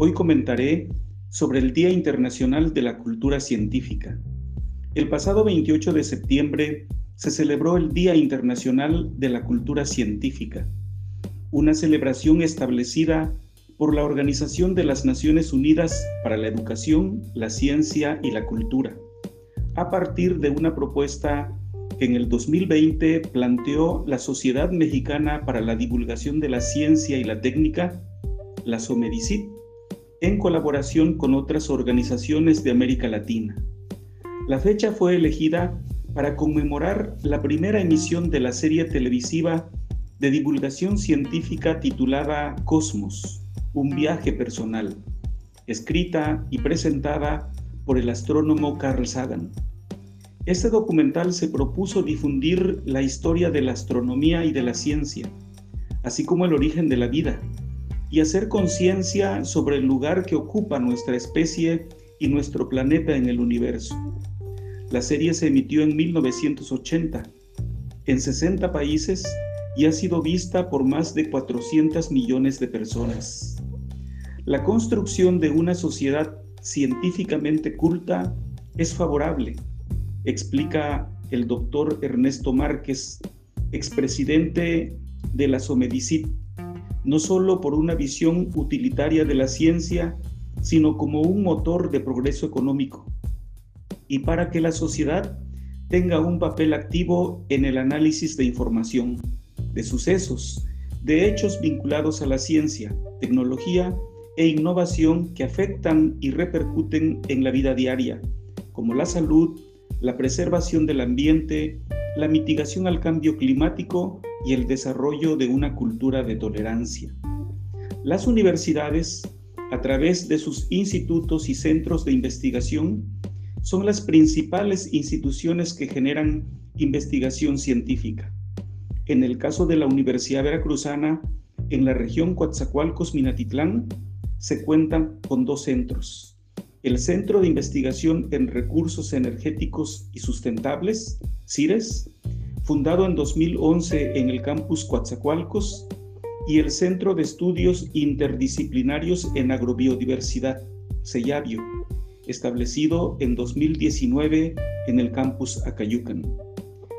Hoy comentaré sobre el Día Internacional de la Cultura Científica. El pasado 28 de septiembre se celebró el Día Internacional de la Cultura Científica, una celebración establecida por la Organización de las Naciones Unidas para la Educación, la Ciencia y la Cultura, a partir de una propuesta que en el 2020 planteó la Sociedad Mexicana para la Divulgación de la Ciencia y la Técnica, la SOMEDICIT, en colaboración con otras organizaciones de América Latina. La fecha fue elegida para conmemorar la primera emisión de la serie televisiva de divulgación científica titulada Cosmos, un viaje personal, escrita y presentada por el astrónomo Carl Sagan. Este documental se propuso difundir la historia de la astronomía y de la ciencia, así como el origen de la vida, y hacer conciencia sobre el lugar que ocupa nuestra especie y nuestro planeta en el universo. La serie se emitió en 1980 en 60 países y ha sido vista por más de 400 millones de personas. La construcción de una sociedad científicamente culta es favorable explica el doctor Ernesto Márquez, expresidente de la Somedicit, no solo por una visión utilitaria de la ciencia, sino como un motor de progreso económico, y para que la sociedad tenga un papel activo en el análisis de información, de sucesos, de hechos vinculados a la ciencia, tecnología e innovación que afectan y repercuten en la vida diaria, como la salud, la preservación del ambiente, la mitigación al cambio climático y el desarrollo de una cultura de tolerancia. Las universidades, a través de sus institutos y centros de investigación, son las principales instituciones que generan investigación científica. En el caso de la Universidad Veracruzana, en la región Coatzacoalcos-Minatitlán, se cuentan con dos centros, el Centro de Investigación en Recursos Energéticos y Sustentables, CIRES, fundado en 2011 en el campus Coatzacoalcos, y el Centro de Estudios Interdisciplinarios en Agrobiodiversidad, CEYABIO, establecido en 2019 en el campus Acayucan.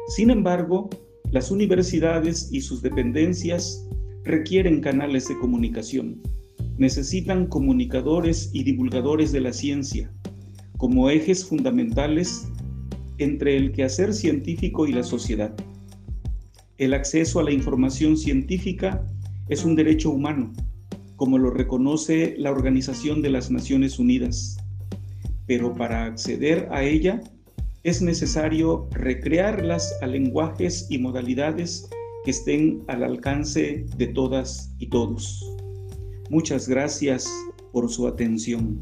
Sin embargo, las universidades y sus dependencias requieren canales de comunicación necesitan comunicadores y divulgadores de la ciencia como ejes fundamentales entre el quehacer científico y la sociedad. El acceso a la información científica es un derecho humano, como lo reconoce la Organización de las Naciones Unidas, pero para acceder a ella es necesario recrearlas a lenguajes y modalidades que estén al alcance de todas y todos. Muchas gracias por su atención.